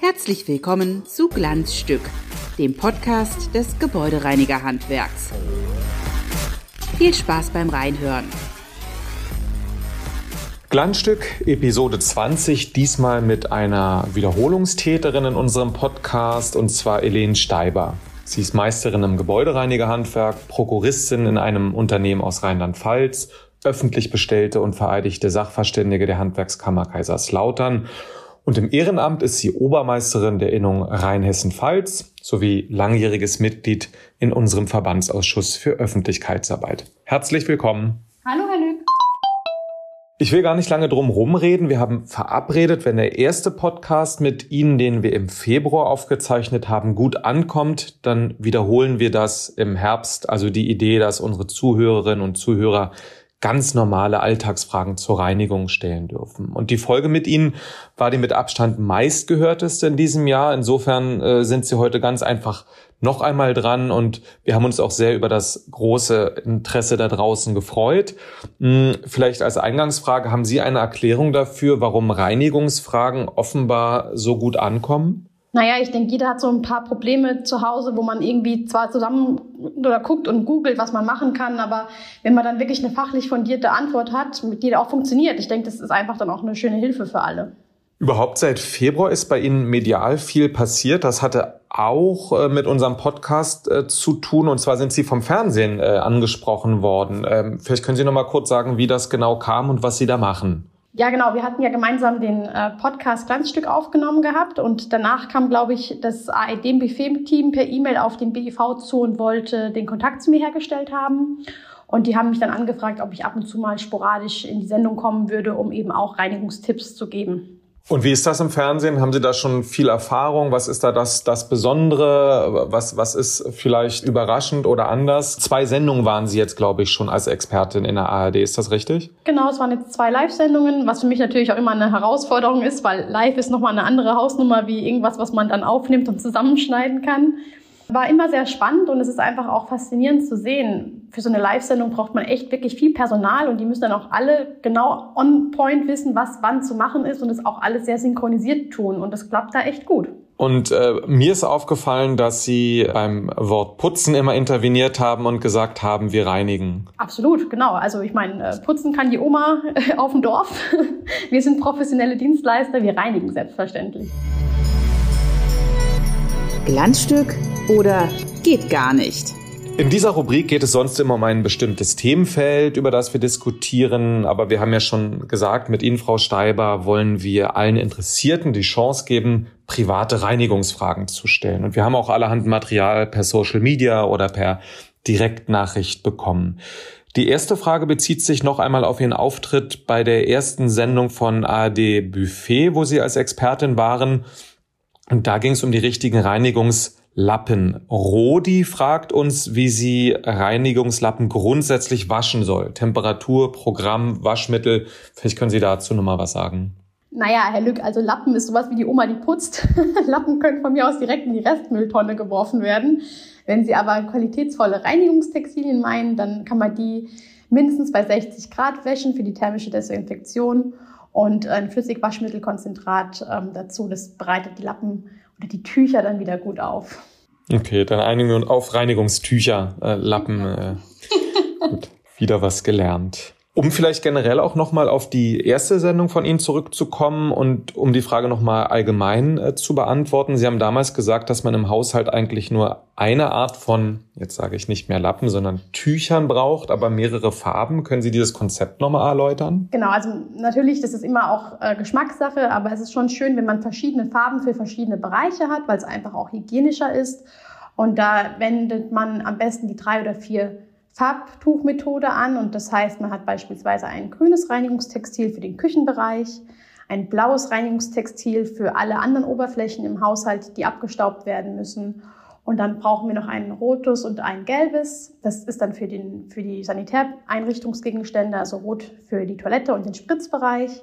Herzlich willkommen zu Glanzstück, dem Podcast des Gebäudereinigerhandwerks. Viel Spaß beim Reinhören. Glanzstück, Episode 20, diesmal mit einer Wiederholungstäterin in unserem Podcast, und zwar Helene Steiber. Sie ist Meisterin im Gebäudereinigerhandwerk, Prokuristin in einem Unternehmen aus Rheinland-Pfalz, öffentlich bestellte und vereidigte Sachverständige der Handwerkskammer Kaiserslautern und im Ehrenamt ist sie Obermeisterin der Innung Rheinhessen-Pfalz sowie langjähriges Mitglied in unserem Verbandsausschuss für Öffentlichkeitsarbeit. Herzlich willkommen. Hallo, Herr. Ich will gar nicht lange drum rumreden. Wir haben verabredet, wenn der erste Podcast mit Ihnen, den wir im Februar aufgezeichnet haben, gut ankommt, dann wiederholen wir das im Herbst. Also die Idee, dass unsere Zuhörerinnen und Zuhörer ganz normale Alltagsfragen zur Reinigung stellen dürfen. Und die Folge mit Ihnen war die mit Abstand meistgehörteste in diesem Jahr. Insofern äh, sind Sie heute ganz einfach noch einmal dran und wir haben uns auch sehr über das große Interesse da draußen gefreut. Hm, vielleicht als Eingangsfrage, haben Sie eine Erklärung dafür, warum Reinigungsfragen offenbar so gut ankommen? Naja, ich denke, jeder hat so ein paar Probleme zu Hause, wo man irgendwie zwar zusammen oder guckt und googelt, was man machen kann, aber wenn man dann wirklich eine fachlich fundierte Antwort hat, mit die auch funktioniert, ich denke, das ist einfach dann auch eine schöne Hilfe für alle. Überhaupt seit Februar ist bei Ihnen medial viel passiert. Das hatte auch äh, mit unserem Podcast äh, zu tun. Und zwar sind Sie vom Fernsehen äh, angesprochen worden. Ähm, vielleicht können Sie noch mal kurz sagen, wie das genau kam und was Sie da machen. Ja, genau. Wir hatten ja gemeinsam den äh, Podcast Glanzstück aufgenommen gehabt und danach kam, glaube ich, das AED-Buffet-Team per E-Mail auf den BIV zu und wollte den Kontakt zu mir hergestellt haben. Und die haben mich dann angefragt, ob ich ab und zu mal sporadisch in die Sendung kommen würde, um eben auch Reinigungstipps zu geben. Und wie ist das im Fernsehen? Haben Sie da schon viel Erfahrung? Was ist da das, das Besondere? Was, was ist vielleicht überraschend oder anders? Zwei Sendungen waren Sie jetzt, glaube ich, schon als Expertin in der ARD. Ist das richtig? Genau, es waren jetzt zwei Live-Sendungen, was für mich natürlich auch immer eine Herausforderung ist, weil live ist nochmal eine andere Hausnummer wie irgendwas, was man dann aufnimmt und zusammenschneiden kann. War immer sehr spannend und es ist einfach auch faszinierend zu sehen. Für so eine Live-Sendung braucht man echt wirklich viel Personal und die müssen dann auch alle genau on point wissen, was wann zu machen ist und es auch alles sehr synchronisiert tun und das klappt da echt gut. Und äh, mir ist aufgefallen, dass Sie beim Wort putzen immer interveniert haben und gesagt haben, wir reinigen. Absolut, genau. Also ich meine, äh, putzen kann die Oma auf dem Dorf. Wir sind professionelle Dienstleister, wir reinigen selbstverständlich. Glanzstück oder geht gar nicht? In dieser Rubrik geht es sonst immer um ein bestimmtes Themenfeld, über das wir diskutieren. Aber wir haben ja schon gesagt, mit Ihnen, Frau Steiber, wollen wir allen Interessierten die Chance geben, private Reinigungsfragen zu stellen. Und wir haben auch allerhand Material per Social Media oder per Direktnachricht bekommen. Die erste Frage bezieht sich noch einmal auf Ihren Auftritt bei der ersten Sendung von ARD Buffet, wo Sie als Expertin waren. Und da ging es um die richtigen Reinigungs Lappen. Rodi fragt uns, wie sie Reinigungslappen grundsätzlich waschen soll. Temperatur, Programm, Waschmittel. Vielleicht können Sie dazu nochmal was sagen. Naja, Herr Lück, also Lappen ist sowas wie die Oma, die putzt. Lappen können von mir aus direkt in die Restmülltonne geworfen werden. Wenn Sie aber qualitätsvolle Reinigungstextilien meinen, dann kann man die mindestens bei 60 Grad wäschen für die thermische Desinfektion und ein Flüssigwaschmittelkonzentrat ähm, dazu. Das bereitet die Lappen oder die Tücher dann wieder gut auf. Okay, dann einigen wir uns auf Reinigungstücher, äh, Lappen. Äh, gut, wieder was gelernt. Um vielleicht generell auch nochmal auf die erste Sendung von Ihnen zurückzukommen und um die Frage nochmal allgemein äh, zu beantworten. Sie haben damals gesagt, dass man im Haushalt eigentlich nur eine Art von, jetzt sage ich nicht mehr Lappen, sondern Tüchern braucht, aber mehrere Farben. Können Sie dieses Konzept nochmal erläutern? Genau, also natürlich, das ist immer auch äh, Geschmackssache, aber es ist schon schön, wenn man verschiedene Farben für verschiedene Bereiche hat, weil es einfach auch hygienischer ist. Und da wendet man am besten die drei oder vier Farbtuchmethode an und das heißt, man hat beispielsweise ein grünes Reinigungstextil für den Küchenbereich, ein blaues Reinigungstextil für alle anderen Oberflächen im Haushalt, die abgestaubt werden müssen. Und dann brauchen wir noch ein rotes und ein gelbes. Das ist dann für, den, für die Sanitäreinrichtungsgegenstände, also rot für die Toilette und den Spritzbereich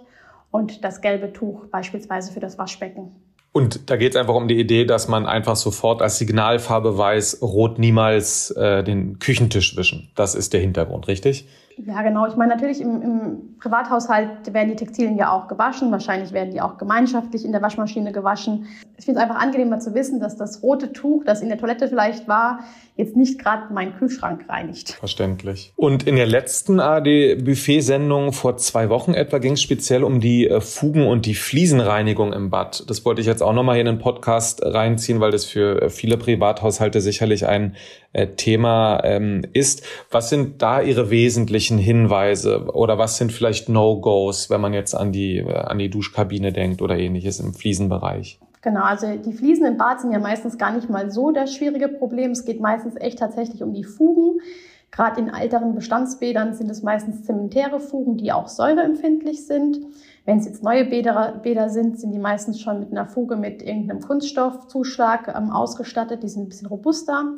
und das gelbe Tuch beispielsweise für das Waschbecken. Und da geht es einfach um die Idee, dass man einfach sofort als Signalfarbe weiß, rot niemals äh, den Küchentisch wischen. Das ist der Hintergrund, richtig? Ja, genau. Ich meine, natürlich im, im Privathaushalt werden die Textilien ja auch gewaschen. Wahrscheinlich werden die auch gemeinschaftlich in der Waschmaschine gewaschen. Ich finde es einfach angenehmer zu wissen, dass das rote Tuch, das in der Toilette vielleicht war, jetzt nicht gerade meinen Kühlschrank reinigt. Verständlich. Und in der letzten AD-Buffet-Sendung vor zwei Wochen etwa ging es speziell um die äh, Fugen- und die Fliesenreinigung im Bad. Das wollte ich jetzt auch nochmal hier in den Podcast reinziehen, weil das für äh, viele Privathaushalte sicherlich ein äh, Thema ähm, ist. Was sind da Ihre wesentlichen Hinweise oder was sind vielleicht No-Gos, wenn man jetzt an die, äh, an die Duschkabine denkt oder ähnliches im Fliesenbereich? Genau, also die Fliesen im Bad sind ja meistens gar nicht mal so das schwierige Problem. Es geht meistens echt tatsächlich um die Fugen. Gerade in älteren Bestandsbädern sind es meistens zementäre Fugen, die auch säureempfindlich sind. Wenn es jetzt neue Bäder, Bäder sind, sind die meistens schon mit einer Fuge mit irgendeinem Kunststoffzuschlag ähm, ausgestattet. Die sind ein bisschen robuster.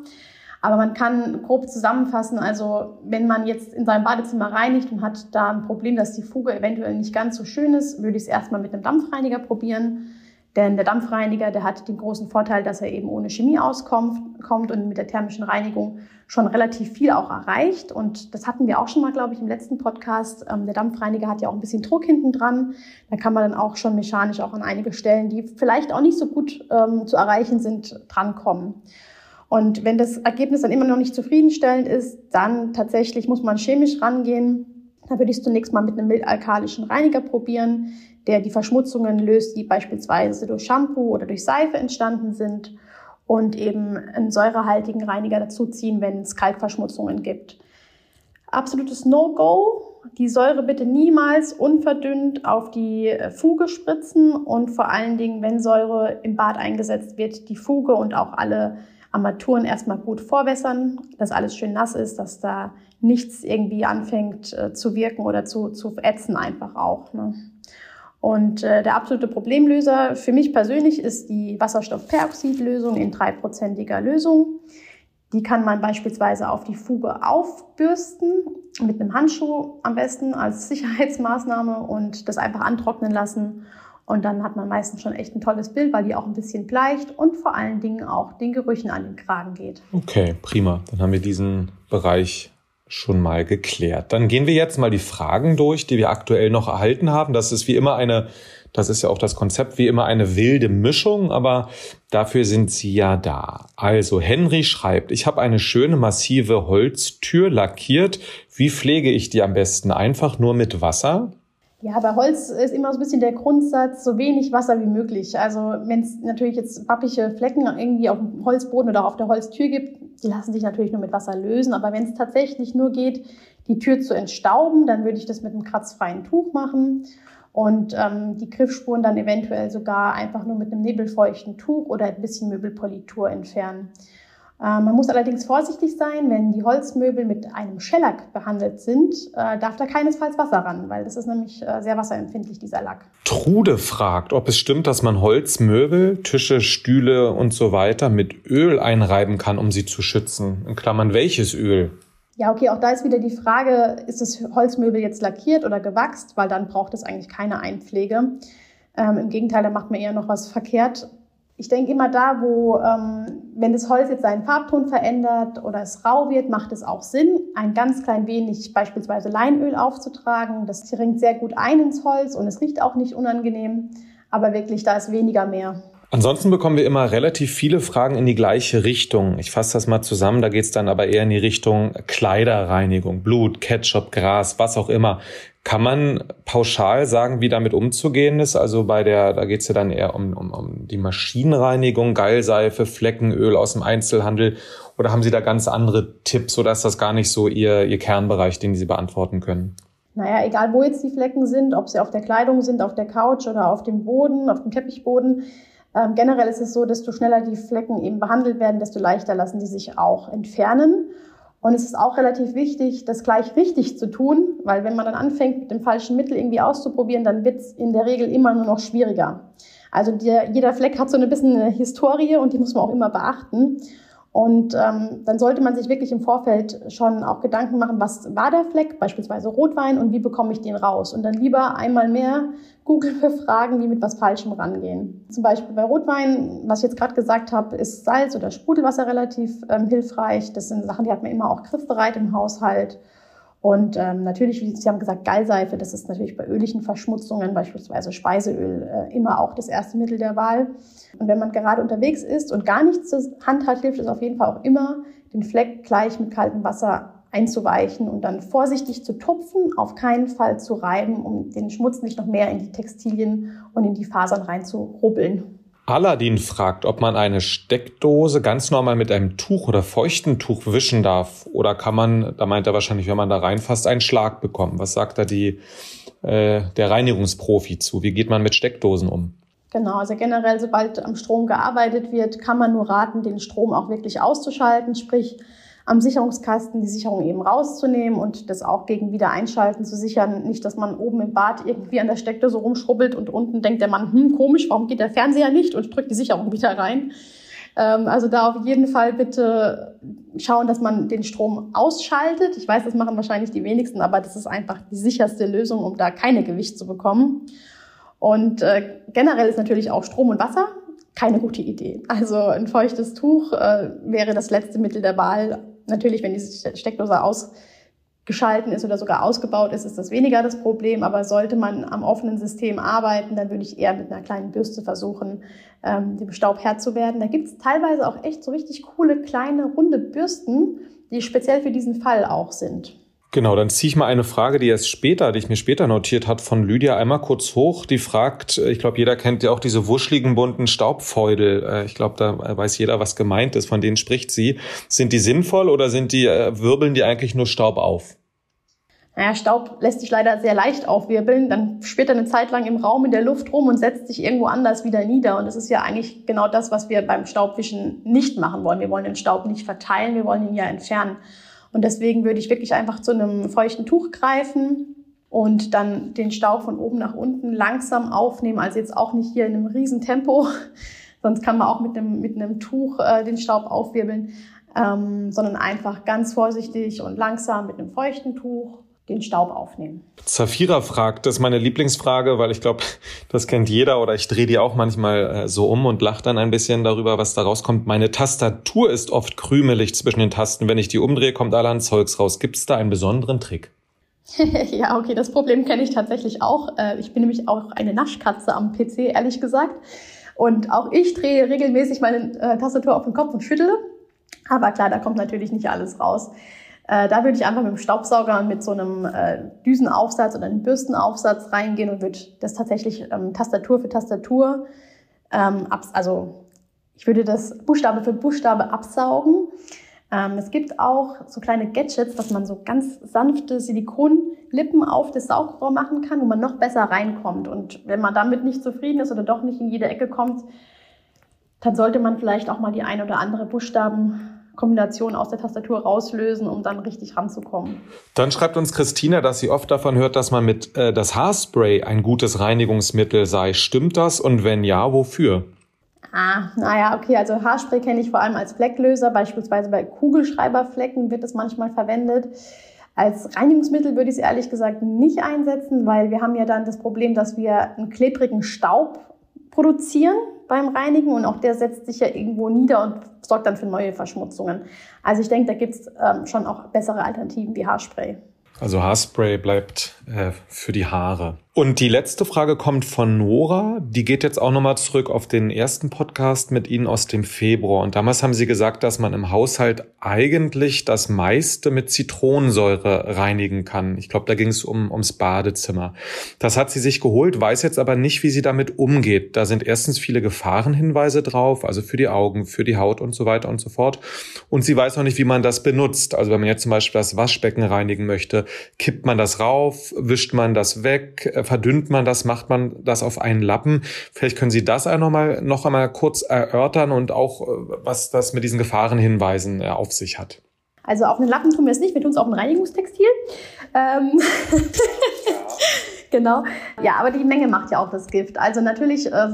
Aber man kann grob zusammenfassen, also wenn man jetzt in seinem Badezimmer reinigt und hat da ein Problem, dass die Fuge eventuell nicht ganz so schön ist, würde ich es erstmal mit einem Dampfreiniger probieren. Denn der Dampfreiniger, der hat den großen Vorteil, dass er eben ohne Chemie auskommt kommt und mit der thermischen Reinigung schon relativ viel auch erreicht. Und das hatten wir auch schon mal, glaube ich, im letzten Podcast. Ähm, der Dampfreiniger hat ja auch ein bisschen Druck hinten dran. Da kann man dann auch schon mechanisch auch an einige Stellen, die vielleicht auch nicht so gut ähm, zu erreichen sind, drankommen. Und wenn das Ergebnis dann immer noch nicht zufriedenstellend ist, dann tatsächlich muss man chemisch rangehen. Da würde ich es zunächst mal mit einem mildalkalischen Reiniger probieren der die Verschmutzungen löst, die beispielsweise durch Shampoo oder durch Seife entstanden sind und eben einen säurehaltigen Reiniger dazuziehen, wenn es Kalkverschmutzungen gibt. Absolutes No-Go. Die Säure bitte niemals unverdünnt auf die Fuge spritzen und vor allen Dingen, wenn Säure im Bad eingesetzt wird, die Fuge und auch alle Armaturen erstmal gut vorwässern, dass alles schön nass ist, dass da nichts irgendwie anfängt äh, zu wirken oder zu, zu ätzen einfach auch. Ne? Und äh, der absolute Problemlöser für mich persönlich ist die Wasserstoffperoxidlösung in dreiprozentiger Lösung. Die kann man beispielsweise auf die Fuge aufbürsten, mit einem Handschuh am besten als Sicherheitsmaßnahme und das einfach antrocknen lassen. Und dann hat man meistens schon echt ein tolles Bild, weil die auch ein bisschen bleicht und vor allen Dingen auch den Gerüchen an den Kragen geht. Okay, prima. Dann haben wir diesen Bereich schon mal geklärt. Dann gehen wir jetzt mal die Fragen durch, die wir aktuell noch erhalten haben. Das ist wie immer eine, das ist ja auch das Konzept, wie immer eine wilde Mischung, aber dafür sind Sie ja da. Also Henry schreibt, ich habe eine schöne massive Holztür lackiert. Wie pflege ich die am besten? Einfach nur mit Wasser? Ja, bei Holz ist immer so ein bisschen der Grundsatz, so wenig Wasser wie möglich. Also wenn es natürlich jetzt pappige Flecken irgendwie auf dem Holzboden oder auf der Holztür gibt, die lassen sich natürlich nur mit Wasser lösen. Aber wenn es tatsächlich nur geht, die Tür zu entstauben, dann würde ich das mit einem kratzfreien Tuch machen und ähm, die Griffspuren dann eventuell sogar einfach nur mit einem nebelfeuchten Tuch oder ein bisschen Möbelpolitur entfernen. Äh, man muss allerdings vorsichtig sein, wenn die Holzmöbel mit einem Shellack behandelt sind, äh, darf da keinesfalls Wasser ran, weil das ist nämlich äh, sehr wasserempfindlich, dieser Lack. Trude fragt, ob es stimmt, dass man Holzmöbel, Tische, Stühle und so weiter mit Öl einreiben kann, um sie zu schützen. In Klammern, welches Öl? Ja, okay, auch da ist wieder die Frage, ist das Holzmöbel jetzt lackiert oder gewachst, weil dann braucht es eigentlich keine Einpflege. Ähm, Im Gegenteil, da macht man eher noch was verkehrt ich denke immer da, wo, ähm, wenn das Holz jetzt seinen Farbton verändert oder es rau wird, macht es auch Sinn, ein ganz klein wenig beispielsweise Leinöl aufzutragen. Das dringt sehr gut ein ins Holz und es riecht auch nicht unangenehm, aber wirklich, da ist weniger mehr. Ansonsten bekommen wir immer relativ viele Fragen in die gleiche Richtung. Ich fasse das mal zusammen, da geht es dann aber eher in die Richtung Kleiderreinigung, Blut, Ketchup, Gras, was auch immer. Kann man pauschal sagen, wie damit umzugehen ist? Also bei der, da geht es ja dann eher um, um, um die Maschinenreinigung, Geilseife, Fleckenöl aus dem Einzelhandel. Oder haben Sie da ganz andere Tipps ist das gar nicht so Ihr, Ihr Kernbereich, den Sie beantworten können? Naja, egal wo jetzt die Flecken sind, ob sie auf der Kleidung sind, auf der Couch oder auf dem Boden, auf dem Teppichboden. Ähm, generell ist es so, desto schneller die Flecken eben behandelt werden, desto leichter lassen die sich auch entfernen. Und es ist auch relativ wichtig, das gleich richtig zu tun, weil wenn man dann anfängt, mit dem falschen Mittel irgendwie auszuprobieren, dann wird es in der Regel immer nur noch schwieriger. Also der, jeder Fleck hat so ein bisschen eine Historie und die muss man auch immer beachten. Und ähm, dann sollte man sich wirklich im Vorfeld schon auch Gedanken machen, was war der Fleck, beispielsweise Rotwein, und wie bekomme ich den raus? Und dann lieber einmal mehr Google befragen, wie mit was Falschem rangehen. Zum Beispiel bei Rotwein, was ich jetzt gerade gesagt habe, ist Salz oder Sprudelwasser relativ ähm, hilfreich. Das sind Sachen, die hat man immer auch griffbereit im Haushalt. Und ähm, natürlich, wie Sie haben gesagt, Gallseife, das ist natürlich bei ölichen Verschmutzungen, beispielsweise Speiseöl, äh, immer auch das erste Mittel der Wahl. Und wenn man gerade unterwegs ist und gar nichts zur Hand hat, hilft es auf jeden Fall auch immer, den Fleck gleich mit kaltem Wasser einzuweichen und dann vorsichtig zu tupfen, auf keinen Fall zu reiben, um den Schmutz nicht noch mehr in die Textilien und in die Fasern reinzurubbeln. Aladdin fragt, ob man eine Steckdose ganz normal mit einem Tuch oder feuchten Tuch wischen darf. Oder kann man, da meint er wahrscheinlich, wenn man da reinfasst, einen Schlag bekommen. Was sagt da die, äh, der Reinigungsprofi zu? Wie geht man mit Steckdosen um? Genau, also generell, sobald am Strom gearbeitet wird, kann man nur raten, den Strom auch wirklich auszuschalten, sprich am Sicherungskasten die Sicherung eben rauszunehmen und das auch gegen Wiedereinschalten zu sichern. Nicht, dass man oben im Bad irgendwie an der Steckdose rumschrubbelt und unten denkt der Mann, hm, komisch, warum geht der Fernseher nicht und drückt die Sicherung wieder rein. Ähm, also da auf jeden Fall bitte schauen, dass man den Strom ausschaltet. Ich weiß, das machen wahrscheinlich die wenigsten, aber das ist einfach die sicherste Lösung, um da keine Gewicht zu bekommen. Und äh, generell ist natürlich auch Strom und Wasser keine gute Idee. Also ein feuchtes Tuch äh, wäre das letzte Mittel der Wahl, Natürlich, wenn die Steckdose ausgeschalten ist oder sogar ausgebaut ist, ist das weniger das Problem. Aber sollte man am offenen System arbeiten, dann würde ich eher mit einer kleinen Bürste versuchen, ähm, dem Staub Herr zu werden. Da gibt es teilweise auch echt so richtig coole kleine runde Bürsten, die speziell für diesen Fall auch sind. Genau, dann ziehe ich mal eine Frage, die erst später, die ich mir später notiert hat, von Lydia einmal kurz hoch. Die fragt, äh, ich glaube, jeder kennt ja auch diese wuscheligen bunten Staubfeudel. Äh, ich glaube, da weiß jeder, was gemeint ist. Von denen spricht sie. Sind die sinnvoll oder sind die, äh, wirbeln die eigentlich nur Staub auf? Naja, Staub lässt sich leider sehr leicht aufwirbeln. Dann spürt er eine Zeit lang im Raum in der Luft rum und setzt sich irgendwo anders wieder nieder. Und das ist ja eigentlich genau das, was wir beim Staubwischen nicht machen wollen. Wir wollen den Staub nicht verteilen, wir wollen ihn ja entfernen. Und deswegen würde ich wirklich einfach zu einem feuchten Tuch greifen und dann den Staub von oben nach unten langsam aufnehmen. Also jetzt auch nicht hier in einem riesen Tempo, sonst kann man auch mit einem, mit einem Tuch äh, den Staub aufwirbeln, ähm, sondern einfach ganz vorsichtig und langsam mit einem feuchten Tuch den Staub aufnehmen. Zafira fragt, das ist meine Lieblingsfrage, weil ich glaube, das kennt jeder oder ich drehe die auch manchmal äh, so um und lache dann ein bisschen darüber, was da rauskommt. Meine Tastatur ist oft krümelig zwischen den Tasten. Wenn ich die umdrehe, kommt allerhand Zeugs raus. Gibt es da einen besonderen Trick? ja, okay, das Problem kenne ich tatsächlich auch. Äh, ich bin nämlich auch eine Naschkatze am PC, ehrlich gesagt. Und auch ich drehe regelmäßig meine äh, Tastatur auf den Kopf und schüttle. Aber klar, da kommt natürlich nicht alles raus. Äh, da würde ich einfach mit dem Staubsauger mit so einem äh, Düsenaufsatz oder einem Bürstenaufsatz reingehen und würde das tatsächlich ähm, Tastatur für Tastatur, ähm, abs also ich würde das Buchstabe für Buchstabe absaugen. Ähm, es gibt auch so kleine Gadgets, dass man so ganz sanfte Silikonlippen auf das Saugrohr machen kann, wo man noch besser reinkommt. Und wenn man damit nicht zufrieden ist oder doch nicht in jede Ecke kommt, dann sollte man vielleicht auch mal die ein oder andere Buchstaben Kombination aus der Tastatur rauslösen, um dann richtig ranzukommen. Dann schreibt uns Christina, dass sie oft davon hört, dass man mit äh, das Haarspray ein gutes Reinigungsmittel sei. Stimmt das? Und wenn ja, wofür? Ah, naja, okay, also Haarspray kenne ich vor allem als Flecklöser, beispielsweise bei Kugelschreiberflecken wird es manchmal verwendet. Als Reinigungsmittel würde ich es ehrlich gesagt nicht einsetzen, weil wir haben ja dann das Problem, dass wir einen klebrigen Staub produzieren beim Reinigen und auch der setzt sich ja irgendwo nieder und sorgt dann für neue Verschmutzungen. Also ich denke, da gibt es ähm, schon auch bessere Alternativen wie Haarspray. Also Haarspray bleibt äh, für die Haare. Und die letzte Frage kommt von Nora. Die geht jetzt auch nochmal zurück auf den ersten Podcast mit Ihnen aus dem Februar. Und damals haben Sie gesagt, dass man im Haushalt eigentlich das meiste mit Zitronensäure reinigen kann. Ich glaube, da ging es um, ums Badezimmer. Das hat sie sich geholt, weiß jetzt aber nicht, wie sie damit umgeht. Da sind erstens viele Gefahrenhinweise drauf, also für die Augen, für die Haut und so weiter und so fort. Und sie weiß noch nicht, wie man das benutzt. Also wenn man jetzt zum Beispiel das Waschbecken reinigen möchte, kippt man das rauf, wischt man das weg, verdünnt man das, macht man das auf einen Lappen? Vielleicht können Sie das auch noch, mal, noch einmal kurz erörtern und auch, äh, was das mit diesen Gefahrenhinweisen äh, auf sich hat. Also auf einen Lappen tun wir es nicht, wir tun es auf ein Reinigungstextil. Ähm genau. Ja, aber die Menge macht ja auch das Gift. Also natürlich, äh,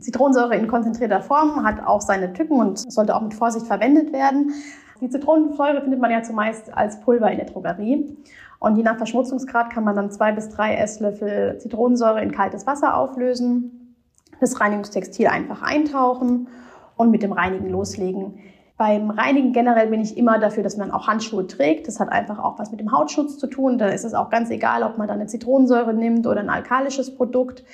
Zitronensäure in konzentrierter Form hat auch seine Tücken und sollte auch mit Vorsicht verwendet werden. Die Zitronensäure findet man ja zumeist als Pulver in der Drogerie. Und je nach Verschmutzungsgrad kann man dann zwei bis drei Esslöffel Zitronensäure in kaltes Wasser auflösen, das Reinigungstextil einfach eintauchen und mit dem Reinigen loslegen. Beim Reinigen generell bin ich immer dafür, dass man auch Handschuhe trägt. Das hat einfach auch was mit dem Hautschutz zu tun. Da ist es auch ganz egal, ob man da eine Zitronensäure nimmt oder ein alkalisches Produkt.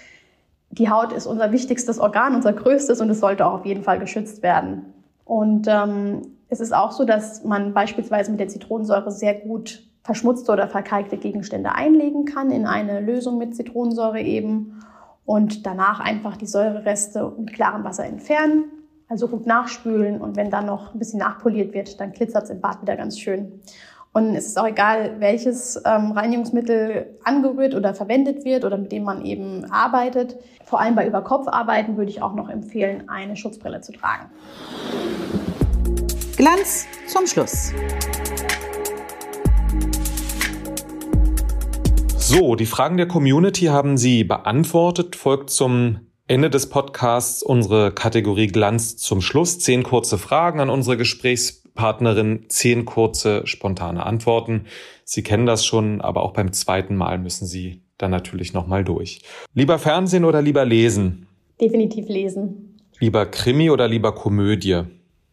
Die Haut ist unser wichtigstes Organ, unser größtes und es sollte auch auf jeden Fall geschützt werden. Und ähm, es ist auch so, dass man beispielsweise mit der Zitronensäure sehr gut verschmutzte oder verkalkte Gegenstände einlegen kann in eine Lösung mit Zitronensäure eben und danach einfach die Säurereste mit klarem Wasser entfernen also gut nachspülen und wenn dann noch ein bisschen nachpoliert wird, dann glitzert es im Bad wieder ganz schön. Und es ist auch egal, welches ähm, Reinigungsmittel angerührt oder verwendet wird oder mit dem man eben arbeitet. Vor allem bei Überkopfarbeiten würde ich auch noch empfehlen, eine Schutzbrille zu tragen. Glanz zum Schluss. So, die Fragen der Community haben Sie beantwortet. Folgt zum Ende des Podcasts unsere Kategorie Glanz zum Schluss. Zehn kurze Fragen an unsere Gesprächspartnerin, zehn kurze spontane Antworten. Sie kennen das schon, aber auch beim zweiten Mal müssen Sie dann natürlich nochmal durch. Lieber Fernsehen oder lieber lesen? Definitiv lesen. Lieber Krimi oder lieber Komödie?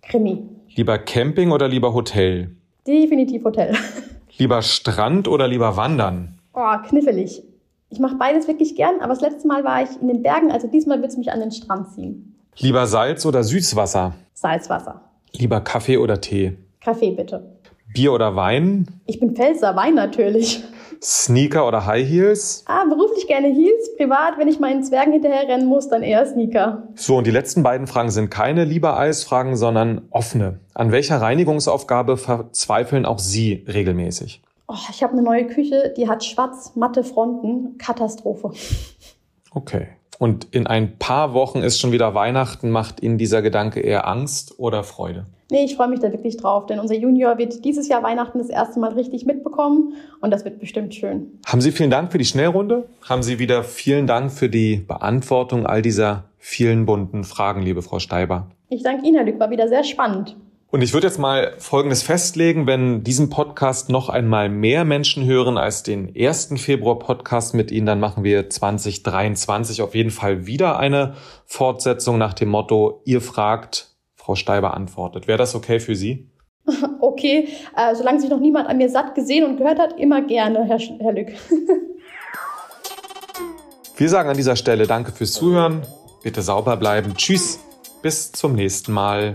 Krimi. Lieber Camping oder lieber Hotel? Definitiv Hotel. Lieber Strand oder lieber Wandern? Oh, knifflig. Ich mache beides wirklich gern, aber das letzte Mal war ich in den Bergen, also diesmal wird es mich an den Strand ziehen. Lieber Salz oder Süßwasser? Salzwasser. Lieber Kaffee oder Tee? Kaffee bitte. Bier oder Wein? Ich bin Pfälzer, Wein natürlich. Sneaker oder High Heels? Ah, beruflich gerne Heels, privat, wenn ich meinen Zwergen hinterher rennen muss, dann eher Sneaker. So, und die letzten beiden Fragen sind keine lieber Eisfragen, sondern offene. An welcher Reinigungsaufgabe verzweifeln auch Sie regelmäßig? Oh, ich habe eine neue Küche, die hat schwarz-matte Fronten. Katastrophe. Okay. Und in ein paar Wochen ist schon wieder Weihnachten. Macht Ihnen dieser Gedanke eher Angst oder Freude? Nee, ich freue mich da wirklich drauf, denn unser Junior wird dieses Jahr Weihnachten das erste Mal richtig mitbekommen und das wird bestimmt schön. Haben Sie vielen Dank für die Schnellrunde. Haben Sie wieder vielen Dank für die Beantwortung all dieser vielen bunten Fragen, liebe Frau Steiber. Ich danke Ihnen, Herr Lück, war wieder sehr spannend. Und ich würde jetzt mal Folgendes festlegen, wenn diesen Podcast noch einmal mehr Menschen hören als den ersten Februar-Podcast mit Ihnen, dann machen wir 2023 auf jeden Fall wieder eine Fortsetzung nach dem Motto, ihr fragt, Frau Steiber antwortet. Wäre das okay für Sie? Okay, äh, solange sich noch niemand an mir satt gesehen und gehört hat, immer gerne, Herr, Sch Herr Lück. wir sagen an dieser Stelle Danke fürs Zuhören. Bitte sauber bleiben. Tschüss. Bis zum nächsten Mal.